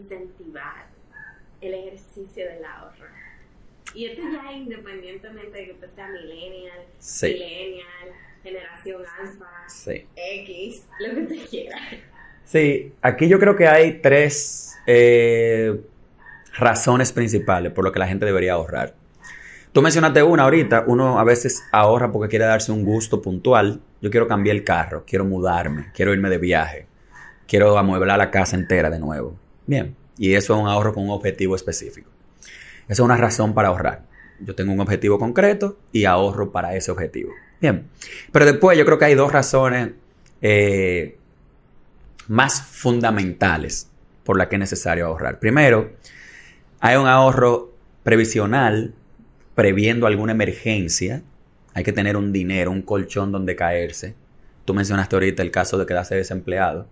incentivar el ejercicio del ahorro. Y esto ya independientemente de que usted sea millennial, millennial, generación alfa, X, lo que usted quiera. Sí, aquí yo creo que hay tres eh, razones principales por lo que la gente debería ahorrar. Tú mencionaste una ahorita, uno a veces ahorra porque quiere darse un gusto puntual. Yo quiero cambiar el carro, quiero mudarme, quiero irme de viaje, quiero amueblar la casa entera de nuevo. Bien, y eso es un ahorro con un objetivo específico. Esa es una razón para ahorrar. Yo tengo un objetivo concreto y ahorro para ese objetivo. Bien, pero después yo creo que hay dos razones eh, más fundamentales por las que es necesario ahorrar. Primero, hay un ahorro previsional previendo alguna emergencia. Hay que tener un dinero, un colchón donde caerse. Tú mencionaste ahorita el caso de quedarse desempleado.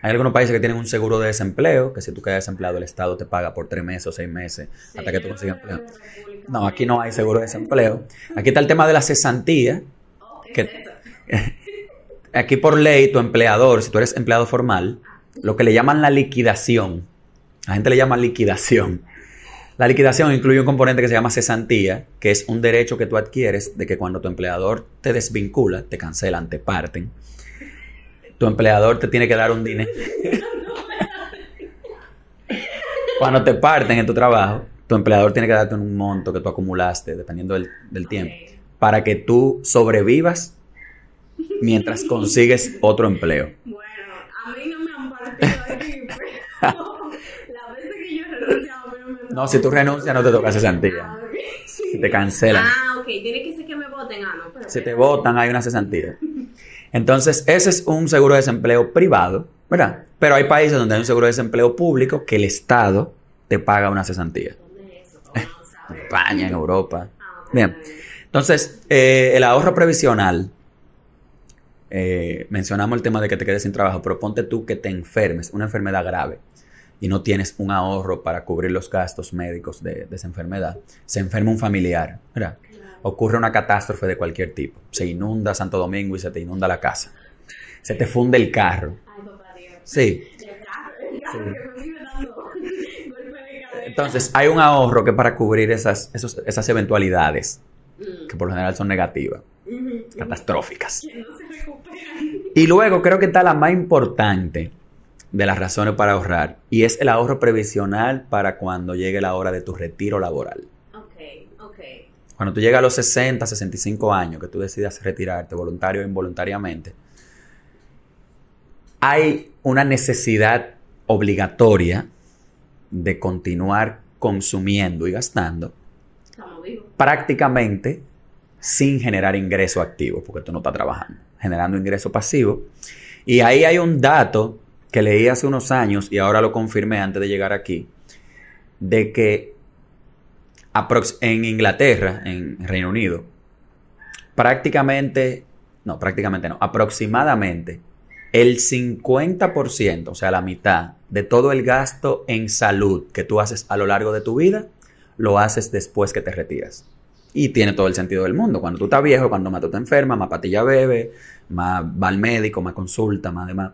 Hay algunos países que tienen un seguro de desempleo, que si tú quedas desempleado el Estado te paga por tres meses o seis meses hasta que tú consigas empleo. No, aquí no hay seguro de desempleo. Aquí está el tema de la cesantía. Que, aquí por ley tu empleador, si tú eres empleado formal, lo que le llaman la liquidación, la gente le llama liquidación. La liquidación incluye un componente que se llama cesantía, que es un derecho que tú adquieres de que cuando tu empleador te desvincula, te cancelan, te parten, tu empleador te tiene que dar un dinero. Cuando te parten en tu trabajo, tu empleador tiene que darte un monto que tú acumulaste, dependiendo del, tiempo, para que tú sobrevivas mientras consigues otro empleo. Bueno, a mí no me han partido aquí, pero la vez que yo he renunciado, pero me No, si tú renuncias no te toca cesantía. Ah, Si te cancelan. Ah, ok, tiene que ser que me voten. Ah, no, pero... Si te votan hay una cesantía. Entonces, ese es un seguro de desempleo privado, ¿verdad? Pero hay países donde hay un seguro de desempleo público que el Estado te paga una cesantía. En España, en Europa. Bien. Entonces, eh, el ahorro previsional, eh, mencionamos el tema de que te quedes sin trabajo, pero ponte tú que te enfermes, una enfermedad grave, y no tienes un ahorro para cubrir los gastos médicos de, de esa enfermedad. Se enferma un familiar, ¿verdad? Ocurre una catástrofe de cualquier tipo. Se inunda Santo Domingo y se te inunda la casa. Se te funde el carro. Sí. Entonces, hay un ahorro que para cubrir esas, esas eventualidades, que por lo general son negativas, catastróficas. Y luego creo que está la más importante de las razones para ahorrar, y es el ahorro previsional para cuando llegue la hora de tu retiro laboral. Cuando tú llegas a los 60, 65 años, que tú decidas retirarte voluntario o involuntariamente, hay una necesidad obligatoria de continuar consumiendo y gastando prácticamente sin generar ingreso activo, porque tú no estás trabajando, generando ingreso pasivo. Y ahí hay un dato que leí hace unos años y ahora lo confirmé antes de llegar aquí, de que en Inglaterra, en Reino Unido, prácticamente, no, prácticamente no, aproximadamente el 50%, o sea, la mitad de todo el gasto en salud que tú haces a lo largo de tu vida, lo haces después que te retiras. Y tiene todo el sentido del mundo. Cuando tú estás viejo, cuando más tú te enfermas, más patilla bebe, más va al médico, más consulta, más demás.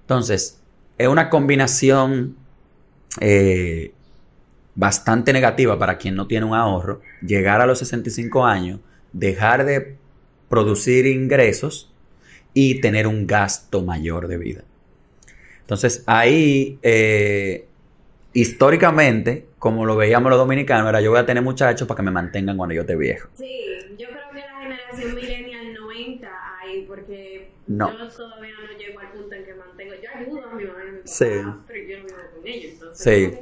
Entonces, es una combinación eh, bastante negativa para quien no tiene un ahorro, llegar a los 65 años, dejar de producir ingresos y tener un gasto mayor de vida. Entonces ahí, eh, históricamente, como lo veíamos los dominicanos, era yo voy a tener muchachos para que me mantengan cuando yo esté viejo. Sí, yo creo que la generación millennial no entra ahí porque yo todavía no llego al punto en que mantengo, yo ayudo a mi mamá, sí. pero yo no vivo con ellos. Entonces, sí.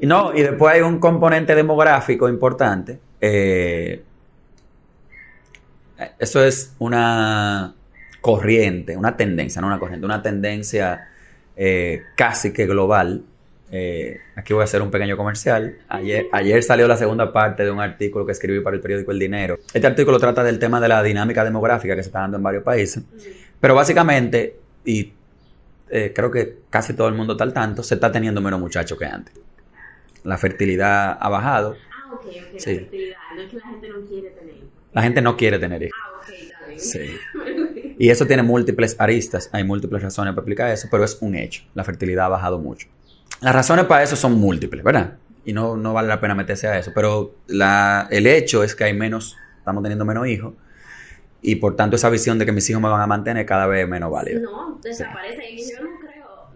No, y después hay un componente demográfico importante. Eh, eso es una corriente, una tendencia, no una corriente, una tendencia eh, casi que global. Eh, aquí voy a hacer un pequeño comercial. Ayer salió la segunda parte de un artículo que escribí para el periódico El Dinero. Este artículo trata del tema de la dinámica demográfica que se está dando en varios países. Pero básicamente, y creo que casi todo el mundo está al tanto, se está teniendo menos muchachos que antes la fertilidad ha bajado. Ah, ok, ok, la fertilidad. No es que la gente no quiere tener hijos. La gente no quiere tener hijos. Ah, ok, está bien. Sí. y eso tiene múltiples aristas, hay múltiples razones para explicar eso, pero es un hecho. La fertilidad ha bajado mucho. Las razones para eso son múltiples, ¿verdad? Y no, no vale la pena meterse a eso. Pero la, el hecho es que hay menos, estamos teniendo menos hijos. Y por tanto esa visión de que mis hijos me van a mantener cada vez menos válida. No, desaparece. Y yo no creo,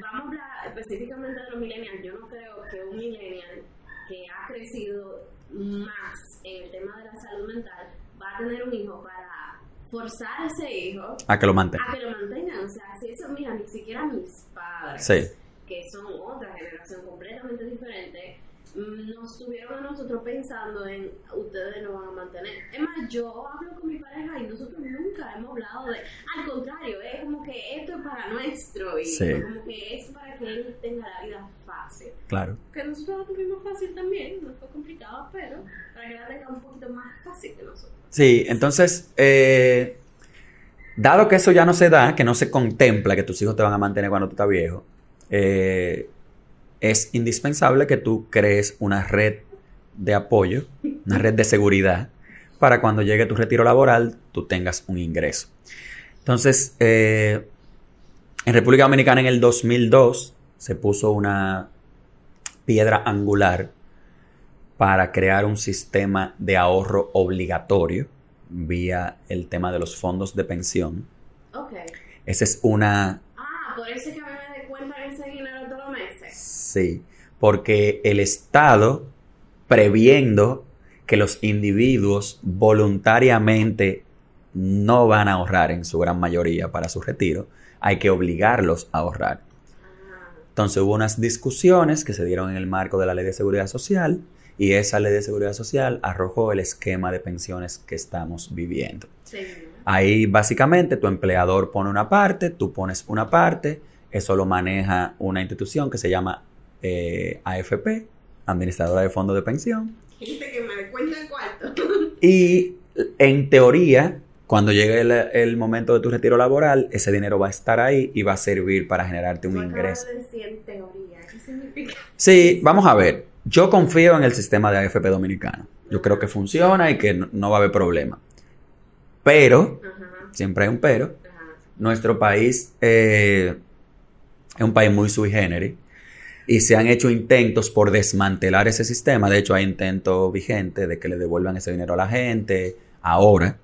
vamos a hablar específicamente de los millennials, yo no creo que un millennial que ha crecido más en el tema de la salud mental va a tener un hijo para forzar a ese hijo a que lo mantenga. A que lo mantengan. O sea, si eso, mira, ni siquiera mis padres. Sí que son otra generación completamente diferente, nos tuvieron a nosotros pensando en ustedes no van a mantener. Es más, yo hablo con mi pareja y nosotros nunca hemos hablado de, al contrario, es como que esto es para nuestro hijo, como que es para que él tenga la vida fácil. Claro. Que nosotros lo tuvimos fácil también, no fue complicado, pero para que la tenga un poquito más fácil que nosotros. Sí, entonces, eh, dado que eso ya no se da, que no se contempla que tus hijos te van a mantener cuando tú estás viejo, eh, es indispensable que tú crees una red de apoyo, una red de seguridad, para cuando llegue tu retiro laboral tú tengas un ingreso. Entonces, eh, en República Dominicana en el 2002 se puso una piedra angular para crear un sistema de ahorro obligatorio vía el tema de los fondos de pensión. Okay. Esa es una... Por eso que Sí, porque el Estado, previendo que los individuos voluntariamente no van a ahorrar en su gran mayoría para su retiro, hay que obligarlos a ahorrar. Entonces hubo unas discusiones que se dieron en el marco de la ley de seguridad social y esa ley de seguridad social arrojó el esquema de pensiones que estamos viviendo. Ahí básicamente tu empleador pone una parte, tú pones una parte, eso lo maneja una institución que se llama eh, AFP, administradora de fondos de pensión. Y en teoría, cuando llegue el, momento de tu retiro laboral, ese dinero va a estar ahí y va a servir para generarte un ingreso. Sí, vamos a ver. Yo confío en el sistema de AFP dominicano. Yo creo que funciona y que no, va a haber problema. Pero, siempre hay un pero, nuestro país eh, es un país muy sui generis y se han hecho intentos por desmantelar ese sistema. De hecho, hay intentos vigentes de que le devuelvan ese dinero a la gente. Ahora,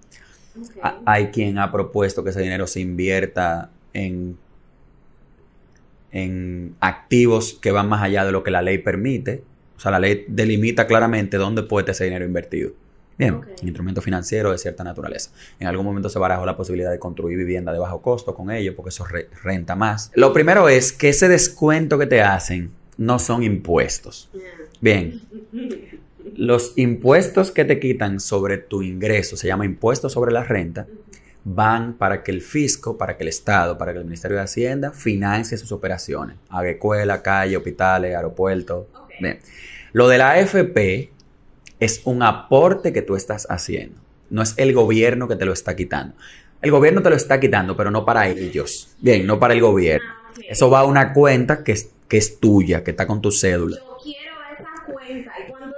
hay quien ha propuesto que ese dinero se invierta en, en activos que van más allá de lo que la ley permite. O sea, la ley delimita claramente dónde puede ese dinero invertido. Bien, instrumento financiero de cierta naturaleza. En algún momento se barajó la posibilidad de construir vivienda de bajo costo con ello, porque eso renta más. Lo primero es que ese descuento que te hacen no son impuestos. Bien, los impuestos que te quitan sobre tu ingreso, se llama impuesto sobre la renta, van para que el fisco, para que el Estado, para que el Ministerio de Hacienda financie sus operaciones. Haga escuela, calle, hospitales, aeropuertos. Bien. Lo de la AFP es un aporte que tú estás haciendo. No es el gobierno que te lo está quitando. El gobierno te lo está quitando, pero no para ellos. Bien, no para el gobierno. Ah, Eso va a una cuenta que es, que es tuya, que está con tu cédula. Yo quiero esa cuenta. ¿Y cuándo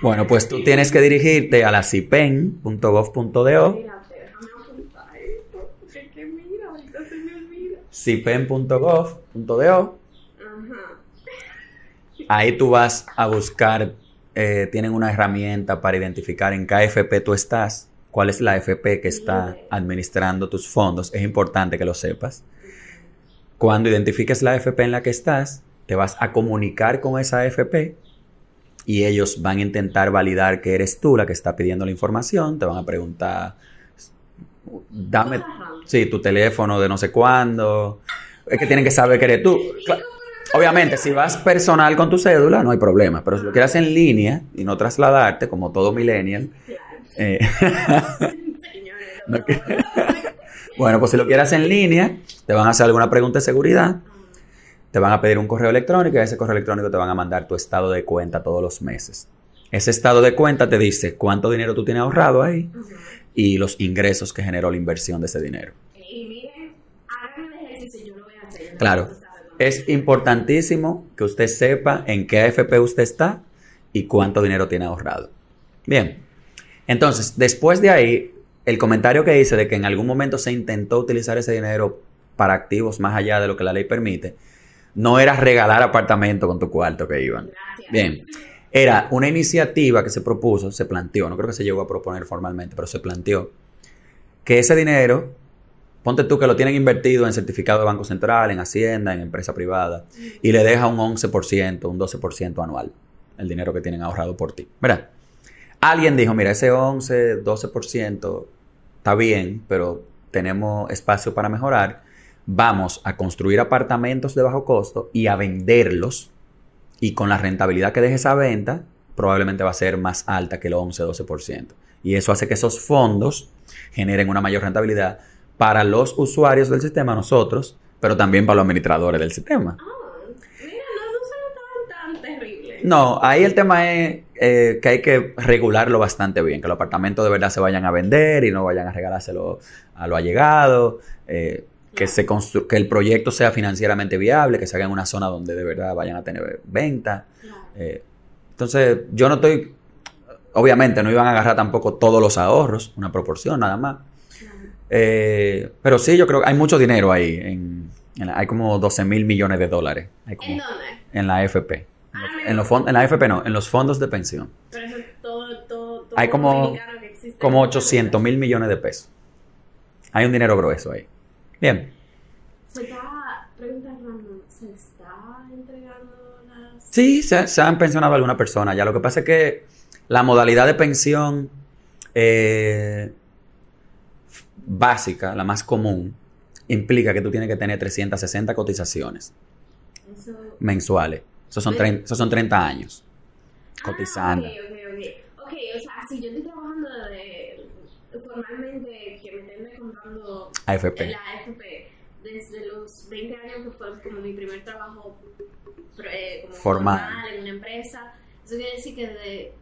Bueno, pues tú tienes que dirigirte a la cipen.gov.do. cipen.gov.do. Ahí tú vas a buscar eh, tienen una herramienta para identificar en qué AFP tú estás, cuál es la AFP que está administrando tus fondos. Es importante que lo sepas. Cuando identifiques la AFP en la que estás, te vas a comunicar con esa AFP y ellos van a intentar validar que eres tú la que está pidiendo la información. Te van a preguntar, dame, sí, tu teléfono de no sé cuándo. Es que tienen que saber que eres tú. Obviamente, si vas personal con tu cédula, no hay problema. Pero si lo quieres en línea y no trasladarte, como todo millennial. Eh, bueno, pues si lo quieres en línea, te van a hacer alguna pregunta de seguridad. Te van a pedir un correo electrónico y a ese correo electrónico te van a mandar tu estado de cuenta todos los meses. Ese estado de cuenta te dice cuánto dinero tú tienes ahorrado ahí y los ingresos que generó la inversión de ese dinero. Y miren, hagan el ejercicio, yo lo voy a hacer. Claro es importantísimo que usted sepa en qué AFP usted está y cuánto dinero tiene ahorrado. Bien, entonces, después de ahí, el comentario que hice de que en algún momento se intentó utilizar ese dinero para activos más allá de lo que la ley permite, No era regalar apartamento con tu cuarto que iban. Bien. Era una iniciativa que se propuso, se planteó, no creo que se llegó a proponer formalmente, pero se planteó que ese dinero, ponte tú que lo tienen invertido en certificado de Banco Central, en Hacienda, en empresa privada, y le deja un 11%, un 12% anual, el dinero que tienen ahorrado por ti. ¿Verdad? Alguien dijo, mira, ese 11, 12% está bien, pero tenemos espacio para mejorar. Vamos a construir apartamentos de bajo costo y a venderlos. Y con la rentabilidad que deje esa venta, probablemente va a ser más alta que el 11-12%. Y eso hace que esos fondos generen una mayor rentabilidad para los usuarios del sistema, nosotros, pero también para los administradores del sistema. Oh, mira, no, no tan, terrible. No, ahí el tema es eh, que hay que regularlo bastante bien, que los apartamentos de verdad se vayan a vender y no vayan a regalárselo a lo allegado, eh, que, se que el proyecto sea financieramente viable, que se haga en una zona donde de verdad vayan a tener venta. Eh, entonces, yo no estoy Obviamente no iban a agarrar tampoco todos los ahorros, una proporción nada más. Eh, pero sí, yo creo que hay mucho dinero ahí. En, hay como 12 mil millones de dólares. ¿En dónde? En la AFP. Ah, en, los en la AFP no, en los fondos de pensión. Pero eso todo, todo, hay como, como 800 mil millones de pesos. Hay un dinero grueso ahí. Bien. Se está, ¿se está entregando las...? Sí, se, se han pensionado a alguna persona. Ya lo que pasa es que la modalidad de pensión eh, básica, la más común, implica que tú tienes que tener 360 cotizaciones mensuales. Esos son, 30, esos son 30 años cotizando. Ah, ok, ok, o sea, si yo estoy trabajando de, formalmente, que me estén comprando AFP. la AFP desde los 20 años que fue como mi primer trabajo eh, como formal. en una empresa, eso quiere decir que de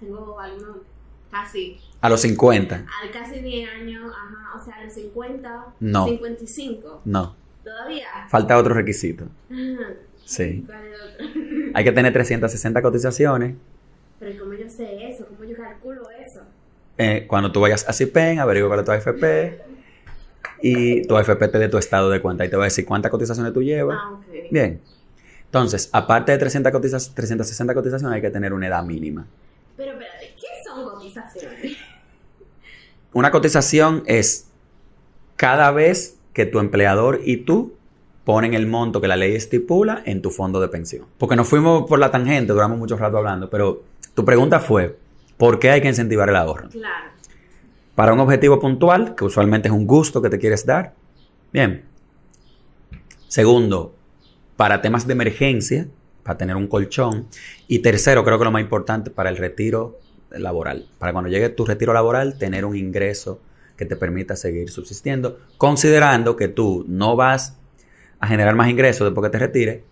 tengo algunos casi. A los 50. A casi 10 años, ajá, o sea, a los 50. No. 55. No. ¿Todavía? Falta otro requisito. Sí. ¿Cuál es otro? Hay que tener 360 cotizaciones. Pero ¿cómo yo sé eso? ¿Cómo yo calculo eso? Eh, cuando tú vayas a CIPEN, averigua cuál es tu AFP y tu AFP te dé tu estado de cuenta y te va a decir cuántas cotizaciones tú llevas. Ah, ok. Bien. Entonces, aparte de 300 360 cotizaciones, hay que tener una edad mínima. Pero espérate, Una cotización es cada vez que tu empleador y tú ponen el monto que la ley estipula en tu fondo de pensión. Porque nos fuimos por la tangente, duramos mucho rato hablando, pero tu pregunta fue, ¿por qué hay que incentivar el ahorro? Claro. Para un objetivo puntual, que usualmente es un gusto que te quieres dar. Bien. Segundo, para temas de emergencia, para tener un colchón. Y tercero, creo que lo más importante, para el retiro laboral. Para cuando llegue tu retiro laboral, tener un ingreso que te permita seguir subsistiendo, considerando que tú no vas a generar más ingresos después que te retires,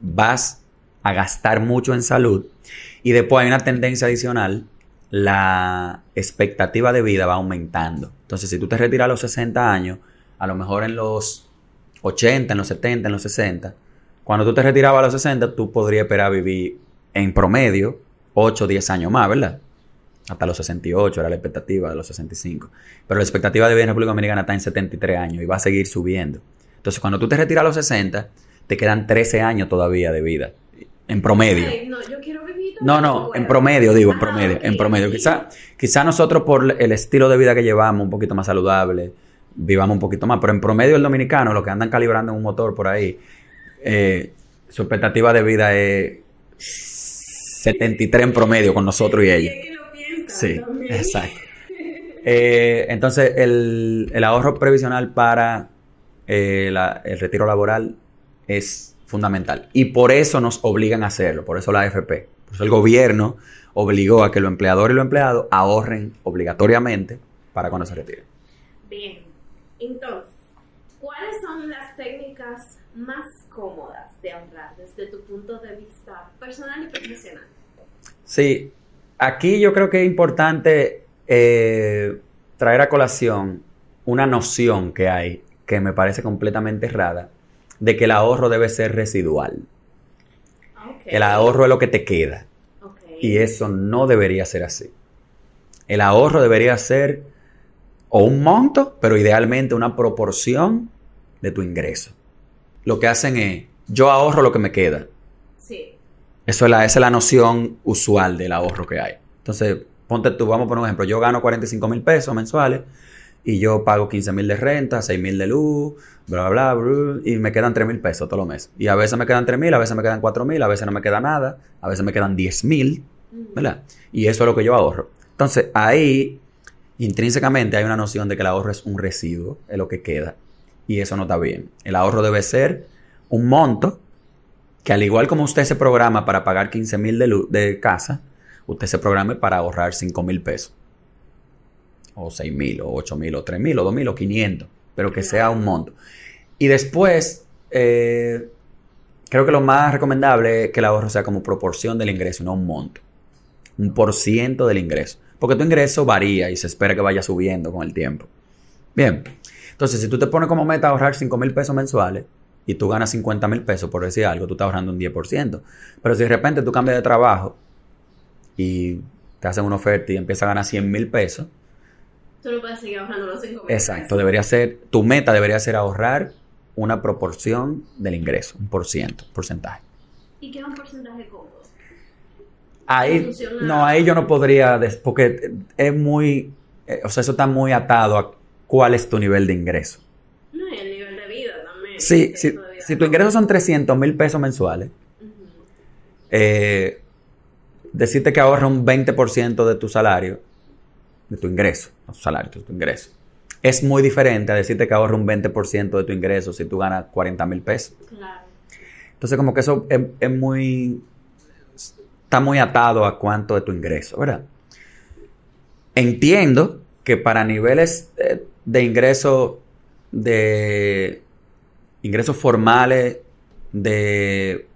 vas a gastar mucho en salud y después hay una tendencia adicional, la expectativa de vida va aumentando. Entonces, si tú te retiras a los 60 años, a lo mejor en los 80, en los 70, en los 60, cuando tú te retirabas a los 60, tú podrías esperar vivir en promedio 8 o 10 años más, ¿verdad? Hasta los 68 era la expectativa de los 65. Pero la expectativa de vida en República Dominicana está en 73 años y va a seguir subiendo. Entonces, cuando tú te retiras a los 60, te quedan 13 años todavía de vida. En promedio. no, yo quiero vivir No, no, en promedio, digo, en ah, promedio. en promedio. Quizá, quizá nosotros, por el estilo de vida que llevamos, un poquito más saludable, vivamos un poquito más. Pero en promedio, el dominicano, los que andan calibrando en un motor por ahí, eh, su expectativa de vida es 73 en promedio con nosotros y ella. Sí, exacto. Eh, entonces, el, ahorro previsional para eh, el retiro laboral es fundamental. Y por eso nos obligan a hacerlo, por eso la AFP. Por eso el gobierno obligó a que los empleadores y los empleados ahorren obligatoriamente para cuando se retiren. Bien, entonces, ¿cuáles son las técnicas más cómodas de ahorrar desde tu punto de vista personal y profesional? Sí, aquí yo creo que es importante eh, traer a colación una noción que hay que me parece completamente errada de que el ahorro debe ser residual. El ahorro es lo que te queda. Y eso no debería ser así. El ahorro debería ser o un monto, pero idealmente una proporción de tu ingreso lo que hacen es yo ahorro lo que me queda. Eso es la, esa es la noción usual del ahorro que hay. Entonces, ponte tú, vamos a poner un ejemplo. Yo gano 45 mil pesos mensuales y yo pago 15 mil de renta, 6 mil de luz, bla, bla, bla, y me quedan 3 mil pesos todos los meses. Y a veces me quedan 3 mil, a veces me quedan 4 mil, a veces no me queda nada, a veces me quedan 10 mil, ¿verdad? Y eso es lo que yo ahorro. Entonces, ahí, intrínsecamente, hay una noción de que el ahorro es un residuo, es lo que queda. Y eso no está bien. El ahorro debe ser un monto que al igual como usted se programa para pagar 15 mil de, casa, usted se programe para ahorrar 5 mil pesos o 6 mil, o 8 mil, o 3 mil, o 2 mil, o 500, pero que sea un monto. Y después, eh, creo que lo más recomendable es que el ahorro sea como proporción del ingreso, no un monto. Un por ciento del ingreso. Porque tu ingreso varía y se espera que vaya subiendo con el tiempo. Bien, entonces si tú te pones como meta ahorrar 5 mil pesos mensuales y tú ganas 50 mil pesos, por decir algo, tú estás ahorrando un 10%. Pero si de repente tú cambias de trabajo y te hacen una oferta y empiezas a ganar 100 mil pesos, Tú no puedes seguir ahorrando los 5 Exacto, debería ser, tu meta debería ser ahorrar una proporción del ingreso, un por ciento, porcentaje. ¿Y qué es un porcentaje cómodo? Ahí, no, ahí yo no podría, porque es muy, eh, o sea, eso está muy atado a cuál es tu nivel de ingreso. No, y el nivel de Sí, si, si tu ingreso son 300 mil pesos mensuales, eh, decirte que ahorra un 20% de tu salario, de tu ingreso, no tu salario, de tu ingreso. Es muy diferente a decirte que ahorra un 20% de tu ingreso si tú ganas 40 mil pesos. Claro. Entonces, como que eso es, muy. Está muy atado a cuánto de tu ingreso, ¿verdad? Entiendo que para niveles de, de ingreso, de ingresos formales, de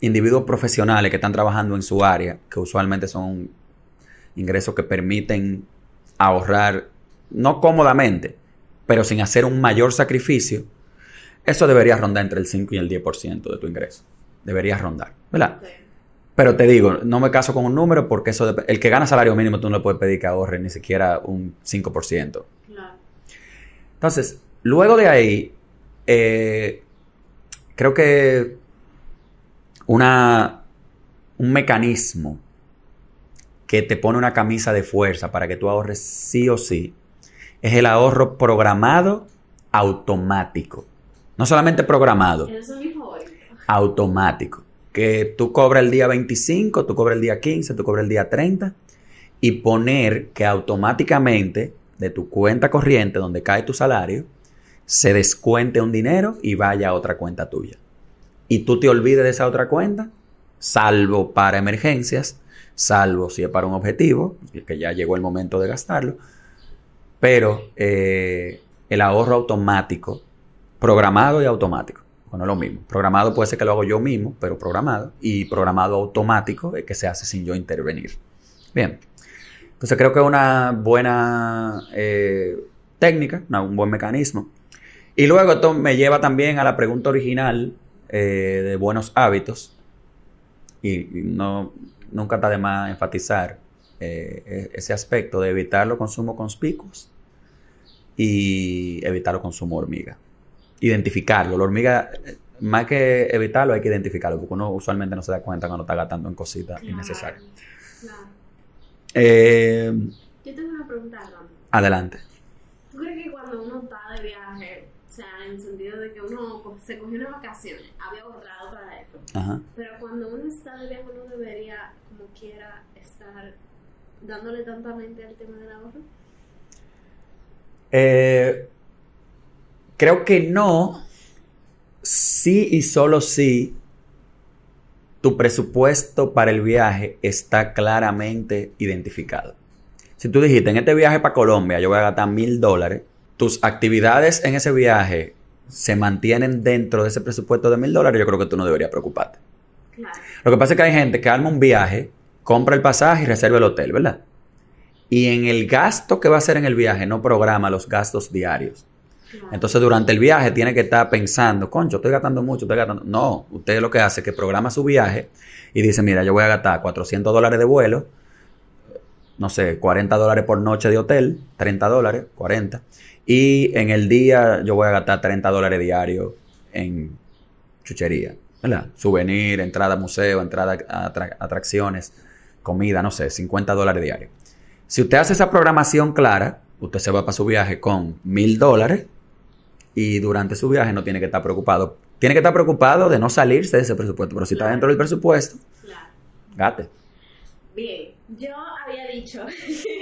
individuos profesionales que están trabajando en su área, que usualmente son ingresos que permiten ahorrar, no cómodamente, pero sin hacer un mayor sacrificio, eso debería rondar entre el 5 y el 10% de tu ingreso. Debería rondar, ¿verdad? Pero te digo, no me caso con un número porque eso el que gana salario mínimo tú no le puedes pedir que ahorre ni siquiera un 5%. Claro. Entonces, luego de ahí, eh, creo que una, un mecanismo que te pone una camisa de fuerza para que tú ahorres sí o sí, es el ahorro programado automático. No solamente programado, automático. Que tú cobras el día 25, tú cobras el día 15, tú cobras el día 30 y poner que automáticamente de tu cuenta corriente donde cae tu salario se descuente un dinero y vaya a otra cuenta tuya. Y tú te olvides de esa otra cuenta, salvo para emergencias, salvo si es para un objetivo, que ya llegó el momento de gastarlo, pero eh, el ahorro automático, programado y automático, no es lo mismo. Programado puede ser que lo hago yo mismo, pero programado, y programado automático es que se hace sin yo intervenir. Bien, entonces creo que es una buena eh, técnica, un buen mecanismo. Y luego esto me lleva también a la pregunta original eh, de buenos hábitos. y no, nunca está de más enfatizar eh, e-, ese aspecto de evitar los consumos conspicuos y evitar los consumos hormiga. Identificarlo. La hormiga, más que evitarlo, hay que identificarlo, porque uno usualmente no se da cuenta cuando está gastando en cositas innecesarias. Eh, Yo tengo una pregunta, Adelante. ¿Tú crees que cuando uno está de viaje, o sea, en el sentido de que uno se cogió unas vacaciones, había ahorrado para esto, pero cuando uno está de viaje uno debería como quiera estar dándole tanta mente al tema del ahorro? Eh, creo que no. Sí y solo sí. Tu presupuesto para el viaje está claramente identificado. Si tú dijiste, en este viaje para Colombia yo voy a gastar mil dólares, tus actividades en ese viaje se mantienen dentro de ese presupuesto de mil dólares, yo creo que tú no deberías preocuparte. Lo que pasa es que hay gente que arma un viaje, compra el pasaje y reserva el hotel, ¿verdad? Y en el gasto que va a hacer en el viaje no programa los gastos diarios. Entonces durante el viaje tiene que estar pensando, concho, estoy gastando mucho, estoy gastando. No, usted lo que hace es que programa su viaje y dice, mira, yo voy a gastar 400 dólares de vuelo, no sé, 40 dólares por noche de hotel, 30 dólares, 40. Y en el día yo voy a gastar 30 dólares diarios en chuchería ¿verdad? Souvenir, entrada a museo, entrada a atracciones, comida, no sé, 50 dólares diarios. Si usted hace esa programación clara, usted se va para su viaje con mil dólares y durante su viaje no tiene que estar preocupado. Tiene que estar preocupado de no salirse de ese presupuesto, pero si está dentro del presupuesto, gate. Bien, yo había dicho,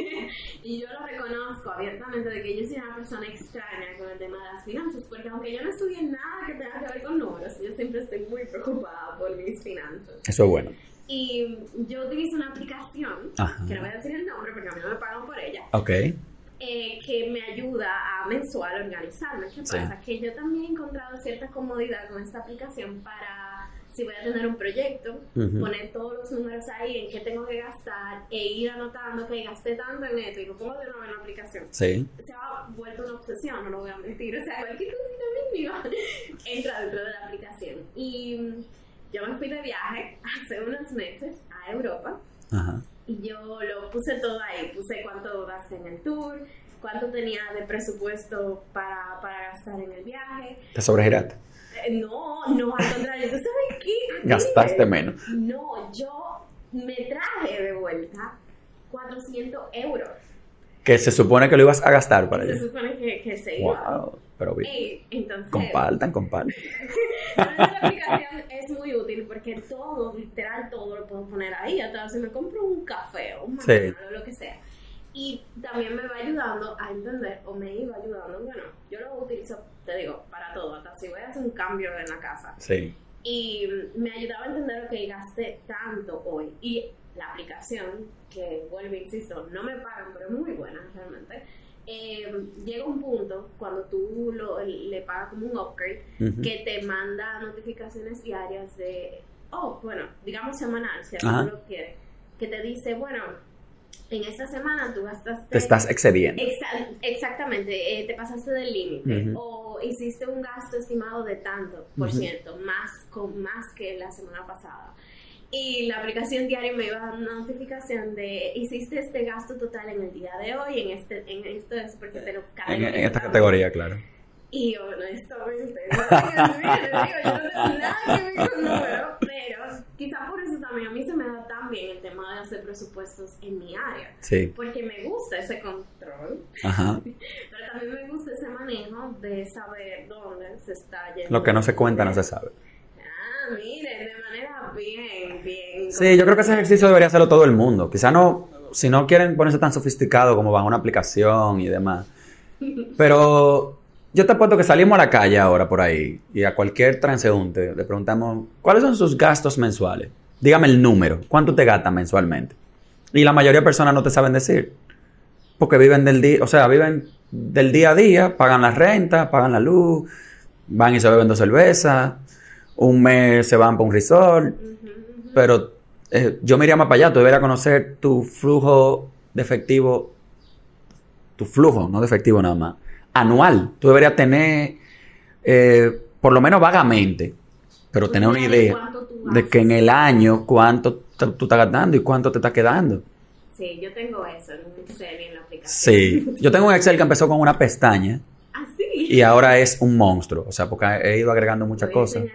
y yo lo reconozco abiertamente, de que yo soy una persona extraña con el tema de las finanzas, porque aunque yo no estudié nada que tenga que ver con números, yo siempre estoy muy preocupada por mis finanzas. Eso es bueno. Y yo utilizo una aplicación, que no voy a decir el nombre porque a mí no me pagan por ella. Ok. Eh, que me ayuda a mensual organizarme. ¿Qué pasa? Que yo también he encontrado cierta comodidad con esta aplicación para, si voy a tener un proyecto, poner todos los números ahí en qué tengo que gastar e ir anotando que gasté tanto en esto y lo pongo de nuevo en la aplicación. Sí. Se ha vuelto una obsesión, no lo voy a mentir. O sea, cualquier cosa mínima entra dentro de la aplicación. Y yo me fui de viaje hace unos meses a Europa. Y yo lo puse todo ahí, puse cuánto gasté en el tour, cuánto tenía de presupuesto para, para gastar en el viaje. ¿Te sobregiraste? Eh, no, no, al contrario, ¿tú sabes qué? Gastaste menos. No, yo me traje de vuelta 400 euros. Que se supone que lo ibas a gastar para Se supone que, que se iba. Wow, pero bien. entonces, compartan, compartan. la aplicación es muy útil porque todo, literal, todo lo puedo poner ahí. Si me compro un café o un sí. o lo que sea. Y también me va ayudando a entender, o me iba ayudando, bueno, yo lo utilizo, te digo, para todo, hasta si voy a hacer un cambio en la casa. Sí. Y me ayudaba a entender lo que gasté tanto hoy. Y la aplicación, que vuelvo, insisto, no me pagan, pero es muy buena realmente. Eh, llega un punto cuando tú lo, le pagas como un upgrade que te manda notificaciones diarias de, oh, bueno, digamos semanal, si alguien lo quiere, que te dice, bueno, en esta semana tú gastaste... Te estás excediendo. exactamente, eh, te pasaste del límite o hiciste un gasto estimado de tanto por ciento, más, con, más que la semana pasada y la aplicación diaria me iba dando una notificación de hiciste este gasto total en el día de hoy, en este, en esto es porque te lo En, en esta categoría, claro. Y yo, honestamente, no no quizá por eso también a mí se me da tan bien el tema de hacer presupuestos en mi área. Sí. Porque me gusta ese control, Ajá. pero también me gusta ese manejo de saber dónde se está yendo. Lo que no se cuenta no se sabe. Ah, miren, de manera bien, bien. Sí, yo creo que ese ejercicio debería hacerlo todo el mundo. Quizá no, si no quieren ponerse tan sofisticado como bajo una aplicación y demás. Pero yo te apuesto que salimos a la calle ahora por ahí y a cualquier transeúnte le preguntamos, ¿cuáles son sus gastos mensuales? Dígame el número, ¿cuánto te gastan mensualmente? Y la mayoría de personas no te saben decir. Porque viven del día, o sea, viven del día a día, pagan la renta, pagan la luz, van y se beben dos cervezas, un mes se van para un resort, pero eh, yo me iría más para allá, tú deberías conocer tu flujo de efectivo, tu flujo, no de efectivo nada más, anual. Tú deberías tener, eh, por lo menos vagamente, pero tener una idea de que en el año cuánto tú estás gastando y cuánto te está quedando. Sí, yo tengo eso en un Excel en la aplicación. Sí, yo tengo un Excel que empezó con una pestaña. ¿Ah, sí? Y ahora es un monstruo, o sea, porque he ido agregando muchas cosas.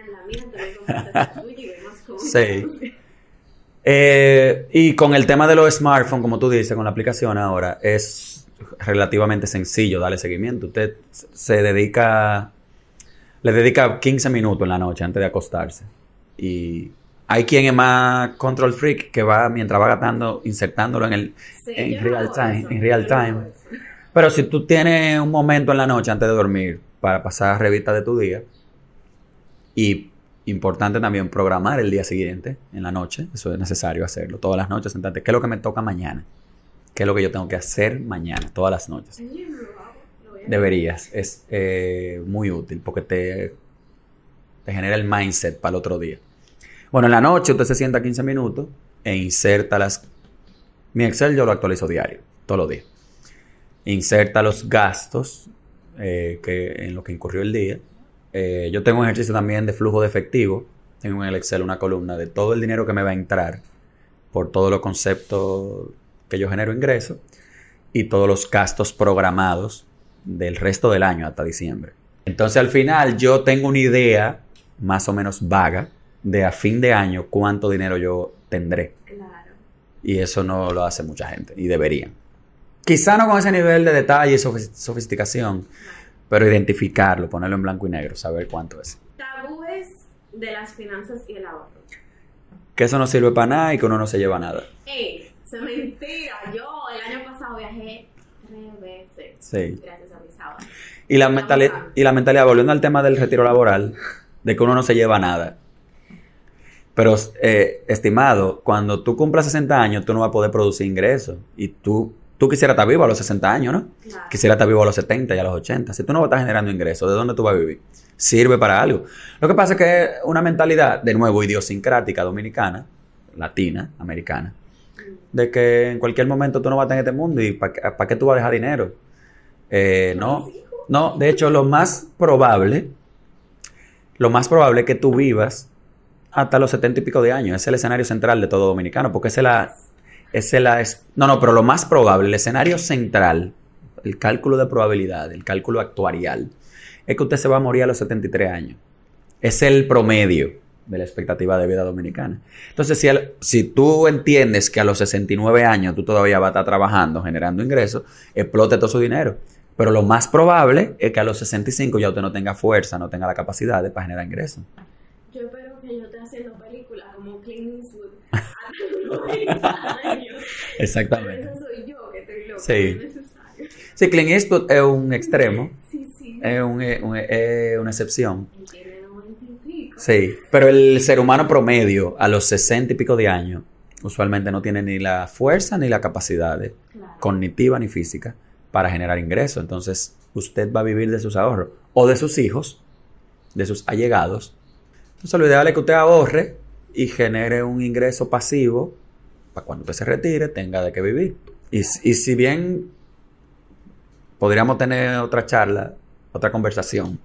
Sí. Eh, y con el tema de los smartphones, como tú dices, con la aplicación ahora, es relativamente sencillo darle seguimiento. Usted se dedica, le dedica 15 minutos en la noche antes de acostarse. Y hay quien es más control freak que va, mientras va gastando, insertándolo en el en real time. en real time. Pero si tú tienes un momento en la noche antes de dormir para pasar revista de tu día, y Importante también programar el día siguiente, en la noche. Eso es necesario hacerlo. Todas las noches, sentarte. ¿Qué es lo que me toca mañana? ¿Qué es lo que yo tengo que hacer mañana? Todas las noches. Deberías. Es eh, muy útil porque te, te genera el mindset para el otro día. Bueno, en la noche usted se sienta 15 minutos e inserta las... Mi Excel yo lo actualizo diario, todos los días. Inserta los gastos eh, que, en lo que incurrió el día eh, yo tengo un ejercicio también de flujo de efectivo. Tengo en el Excel una columna de todo el dinero que me va a entrar por todos los conceptos que yo genero ingresos y todos los gastos programados del resto del año hasta diciembre. Entonces al final yo tengo una idea más o menos vaga de a fin de año cuánto dinero yo tendré. Claro. Y eso no lo hace mucha gente y deberían. Quizá no con ese nivel de detalle y sofisticación, pero identificarlo, ponerlo en blanco y negro, saber cuánto es. Tabúes de las finanzas y el ahorro. Que eso no sirve para nada y que uno no se lleva nada. Ey, se mentira. Yo el año pasado viajé tres veces. Sí. Gracias a mis ahorros. Y la, mentalidad, y la mentalidad, volviendo al tema del retiro laboral, de que uno no se lleva nada. Pero, eh, estimado, cuando tú cumplas 60 años, tú no vas a poder producir ingresos. Y tú Tú quisieras estar vivo a los 60 años, ¿no? Quisiera estar vivo a los 70 y a los 80. Si tú no vas a estar generando ingresos, ¿de dónde tú vas a vivir? Sirve para algo. Lo que pasa es que es una mentalidad, de nuevo, idiosincrática dominicana, latina, americana, de que en cualquier momento tú no vas a estar en este mundo y ¿para qué tú vas a dejar dinero? Eh, no, no, de hecho, lo más probable, lo más probable es que tú vivas hasta los 70 y pico de años. Es el escenario central de todo dominicano, porque es la la no, no, pero lo más probable, el escenario central, el cálculo de probabilidad, el cálculo actuarial, es que usted se va a morir a los 73 años. Es el promedio de la expectativa de vida dominicana. Entonces, si, si tú entiendes que a los 69 años tú todavía vas a estar trabajando, generando ingresos, explote todo su dinero. Pero lo más probable es que a los 65 ya usted no tenga fuerza, no tenga la capacidad de para generar ingresos. Yo espero que yo esté haciendo películas como Clint Eastwood Exactamente. Pero eso soy yo que estoy loco. Sí. Sí, Clint Eastwood es un extremo. Sí, sí. Es, un, es, una excepción. Sí, pero el ser humano promedio a los 60 y pico de años usualmente no tiene ni la fuerza ni la capacidad cognitiva ni física para generar ingresos. Entonces, usted va a vivir de sus ahorros o de sus hijos, de sus allegados. Entonces, lo ideal es que usted ahorre y genere un ingreso pasivo para cuando usted se retire tenga de qué vivir. Y, si bien podríamos tener otra charla, otra conversación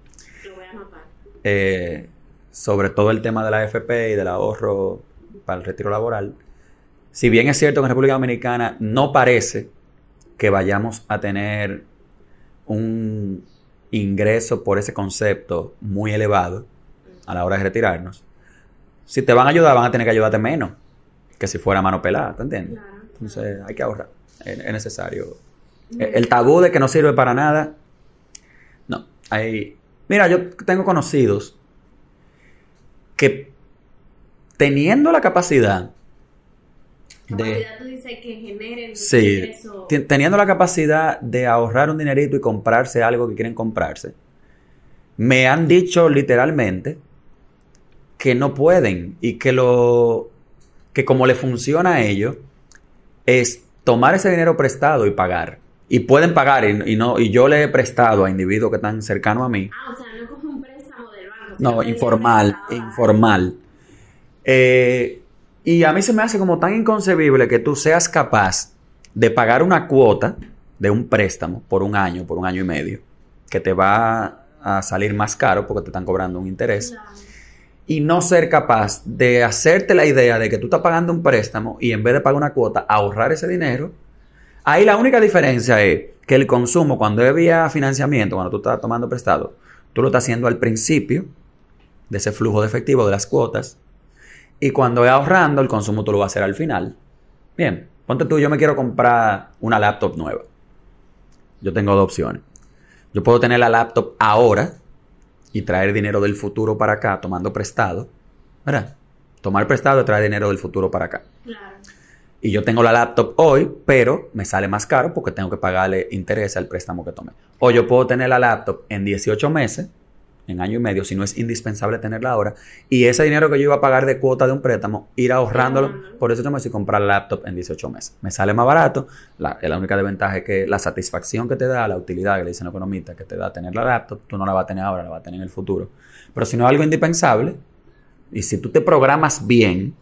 eh, sobre todo el tema de la AFP y del ahorro para el retiro laboral, si bien es cierto que en República Dominicana no parece que vayamos a tener un ingreso por ese concepto muy elevado a la hora de retirarnos, si te van a ayudar, van a tener que ayudarte menos que si fuera mano pelada, ¿te entiendes? Entonces hay que ahorrar, es, necesario. El, tabú de que no sirve para nada, no. Hay, mira, yo tengo conocidos que teniendo la capacidad de... Tú dices que generen sí, teniendo la capacidad de ahorrar un dinerito y comprarse algo que quieren comprarse, me han dicho literalmente que no pueden y que lo que como le funciona a ellos es tomar ese dinero prestado y pagar. Y pueden pagar y, no y yo le he prestado a individuos que están cercanos a mí. Ah, o sea, no es un préstamo del banco. No, informal, informal. Eh, y a mí se me hace como tan inconcebible que tú seas capaz de pagar una cuota de un préstamo por un año, por un año y medio, que te va a salir más caro porque te están cobrando un interés y no ser capaz de hacerte la idea de que tú estás pagando un préstamo y en vez de pagar una cuota, ahorrar ese dinero, ahí la única diferencia es que el consumo, cuando vía financiamiento, cuando tú estás tomando prestado, tú lo estás haciendo al principio de ese flujo de efectivo de las cuotas, y cuando es ahorrando, el consumo tú lo vas a hacer al final. Bien, ponte tú, yo me quiero comprar una laptop nueva. Yo tengo dos opciones. Yo puedo tener la laptop ahora y traer dinero del futuro para acá tomando prestado, ¿verdad? Tomar prestado y traer dinero del futuro para acá. Claro. Y yo tengo la laptop hoy, pero me sale más caro porque tengo que pagarle interés al préstamo que tomé. O yo puedo tener la laptop en 18 meses en año y medio, si no es indispensable tenerla ahora, y ese dinero que yo iba a pagar de cuota de un préstamo, ir ahorrándolo por eso meses y comprar la laptop en 18 meses. Me sale más barato, la, la única desventaja es que la satisfacción que te da, la utilidad que le dicen los economistas que te da tener la laptop, tú no la vas a tener ahora, la vas a tener en el futuro. Pero si no es algo indispensable, y si tú te programas bien,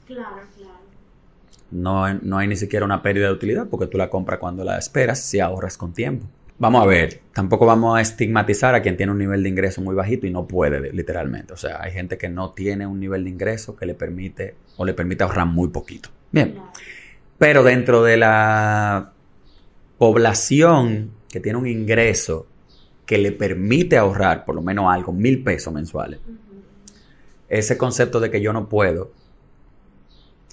No, no hay ni siquiera una pérdida de utilidad porque tú la compras cuando la esperas si ahorras con tiempo. Vamos a ver, tampoco vamos a estigmatizar a quien tiene un nivel de ingreso muy bajito y no puede, literalmente. O sea, hay gente que no tiene un nivel de ingreso que le permite o le permite ahorrar muy poquito. Bien, pero dentro de la población que tiene un ingreso que le permite ahorrar por lo menos algo, mil pesos mensuales, ese concepto de que yo no puedo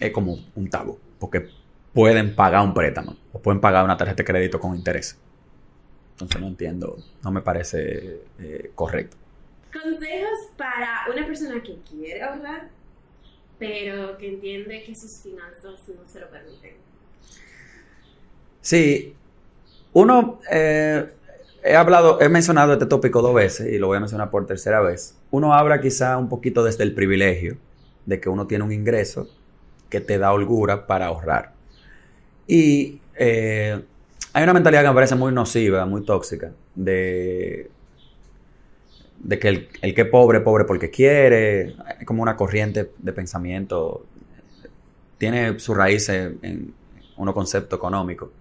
es como un tabú, porque pueden pagar un préstamo o pueden pagar una tarjeta de crédito con interés. Entonces no entiendo, no me parece eh, correcto. Consejos para una persona que quiere ahorrar, pero que entiende que sus finanzas no se lo permiten. Sí, uno, eh, he hablado, he mencionado este tópico dos veces y lo voy a mencionar por tercera vez. Uno habla quizá un poquito desde el privilegio de que uno tiene un ingreso que te da holgura para ahorrar. Y eh, hay una mentalidad que me parece muy nociva, muy tóxica, de, que el, que es pobre, pobre porque quiere, es como una corriente de pensamiento, tiene su raíz en uno concepto económico.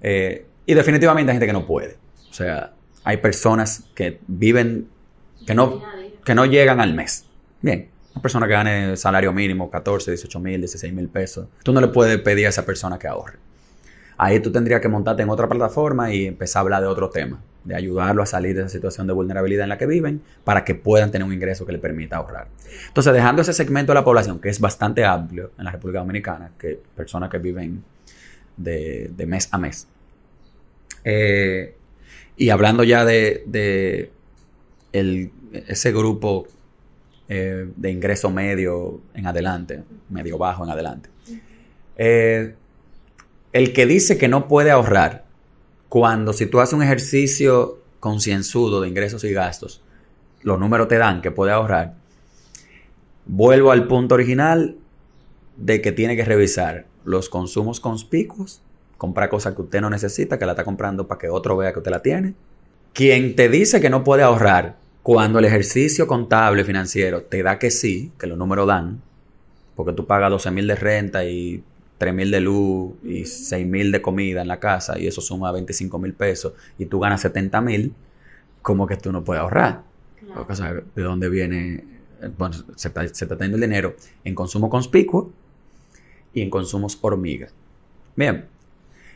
Eh, y definitivamente hay gente que no puede. O sea, hay personas que viven, que no, que no llegan al mes. Bien, una persona que gane salario mínimo, 14, 18 mil, 16 mil pesos, tú no le puedes pedir a esa persona que ahorre. Ahí tú tendrías que montarte en otra plataforma y empezar a hablar de otro tema, de ayudarlo a salir de esa situación de vulnerabilidad en la que viven para que puedan tener un ingreso que le permita ahorrar. Entonces, dejando ese segmento de la población, que es bastante amplio en la República Dominicana, que personas que viven de, mes a mes. Eh, y hablando ya de, ese grupo eh, de ingreso medio en adelante, medio bajo en adelante. Eh, el que dice que no puede ahorrar, cuando si tú haces un ejercicio concienzudo de ingresos y gastos, los números te dan que puede ahorrar, vuelvo al punto original de que tiene que revisar los consumos conspicuos, comprar cosas que usted no necesita, que la está comprando para que otro vea que usted la tiene. Quien te dice que no puede ahorrar, cuando el ejercicio contable financiero te da que sí, que los números dan, porque tú pagas 12 mil de renta y 3 mil de luz y 6 mil de comida en la casa y eso suma 25 mil pesos y tú ganas 70 mil, como que tú no puedes ahorrar. ¿De dónde viene? Bueno, se, se está teniendo el dinero en consumo conspicuo y en consumos hormigas. Bien,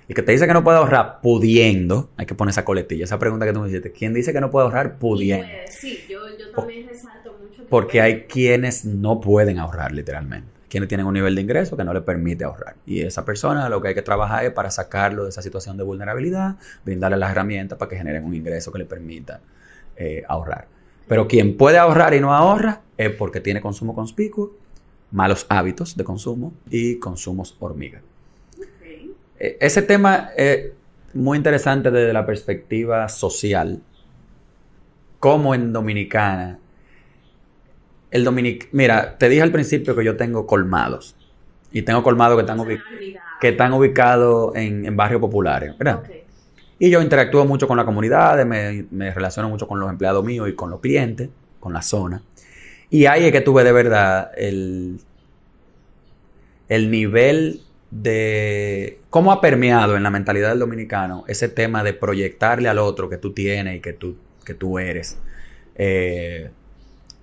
el que te dice que no puede ahorrar pudiendo, hay que poner esa coletilla, esa pregunta que tú me hiciste, ¿quién dice que no puede ahorrar pudiendo? Sí, yo, también resalto mucho. Porque hay quienes no pueden ahorrar literalmente, quienes tienen un nivel de ingreso que no les permite ahorrar. Y esa persona lo que hay que trabajar es para sacarlo de esa situación de vulnerabilidad, brindarle las herramientas para que generen un ingreso que le permita eh, ahorrar. Pero quien puede ahorrar y no ahorra es porque tiene consumo conspicuo malos hábitos de consumo y consumos hormiga. E, ese tema es muy interesante desde la perspectiva social. Como en Dominicana, el Dominic mira, te dije al principio que yo tengo colmados. Y tengo colmados que están, que están ubicados en, barrios populares, ¿verdad? Y yo interactúo mucho con la comunidad, me, me relaciono mucho con los empleados míos y con los clientes, con la zona. Y ahí es que tuve de verdad el, el nivel de cómo ha permeado en la mentalidad del dominicano ese tema de proyectarle al otro que tú tienes y que tú, que tú eres. Eh,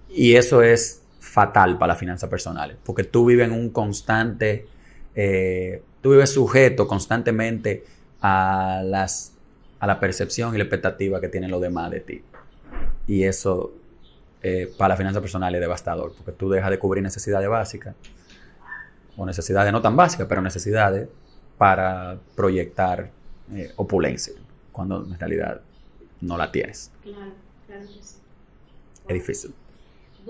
y eso es fatal para las finanzas personales, porque tú vives en un constante, eh, tú vives sujeto constantemente a, las, a la percepción y la expectativa que tienen los demás de ti. Y eso eh, para la finanza personal es devastador, porque tú dejas de cubrir necesidades básicas, o necesidades no tan básicas, pero necesidades para proyectar eh, opulencia, cuando en realidad no la tienes. Claro, claro que sí. Es difícil.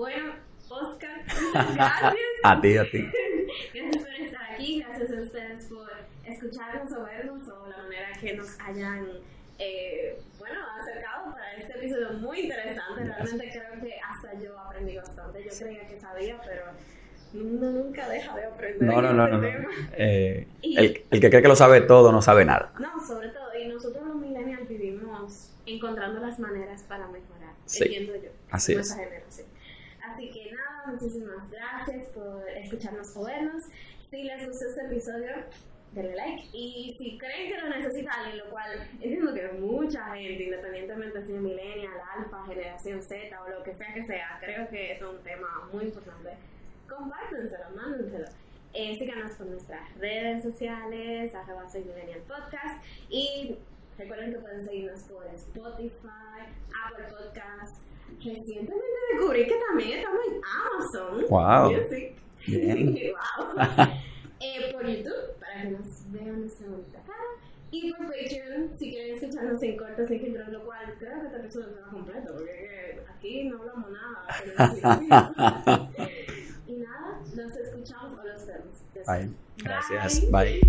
Bueno, Oscar, gracias. a ti, a ti. gracias por estar aquí, gracias a ustedes por escucharnos o vernos o la manera que nos hayan eh, bueno, acercado para este episodio muy interesante. Realmente creo que hasta yo aprendí bastante. Yo creía que sabía, pero uno nunca deja de aprender. No, no, no, no. Eh, el, el, que cree que lo sabe todo no sabe nada. No, sobre todo. Y nosotros los millennials vivimos encontrando las maneras para mejorar. Sí. Entiendo yo. Así es. Generación. Muchísimas gracias por escucharnos o vernos. Si les gustó este episodio, denle like. Y si creen que lo necesitan, en lo cual entiendo que mucha gente, independientemente si es millennial, alfa, generación Z o lo que sea que sea, creo que es un tema muy importante. Compártenselo, mándenselo. Eh, síganos por nuestras redes sociales, arroba soy millennial podcast. Y recuerden que pueden seguirnos por Spotify, Apple Podcast. Recientemente descubrí que también estamos en Amazon. Wow. Bien. wow. eh, por YouTube, para que nos vean nuestra bonita cara. Y por Patreon, si quieren escucharnos en corto, sin filtros, lo cual creo que este episodio está completo, porque aquí no hablamos nada. y nada, nos escuchamos o los vemos. Bye. Gracias. Bye.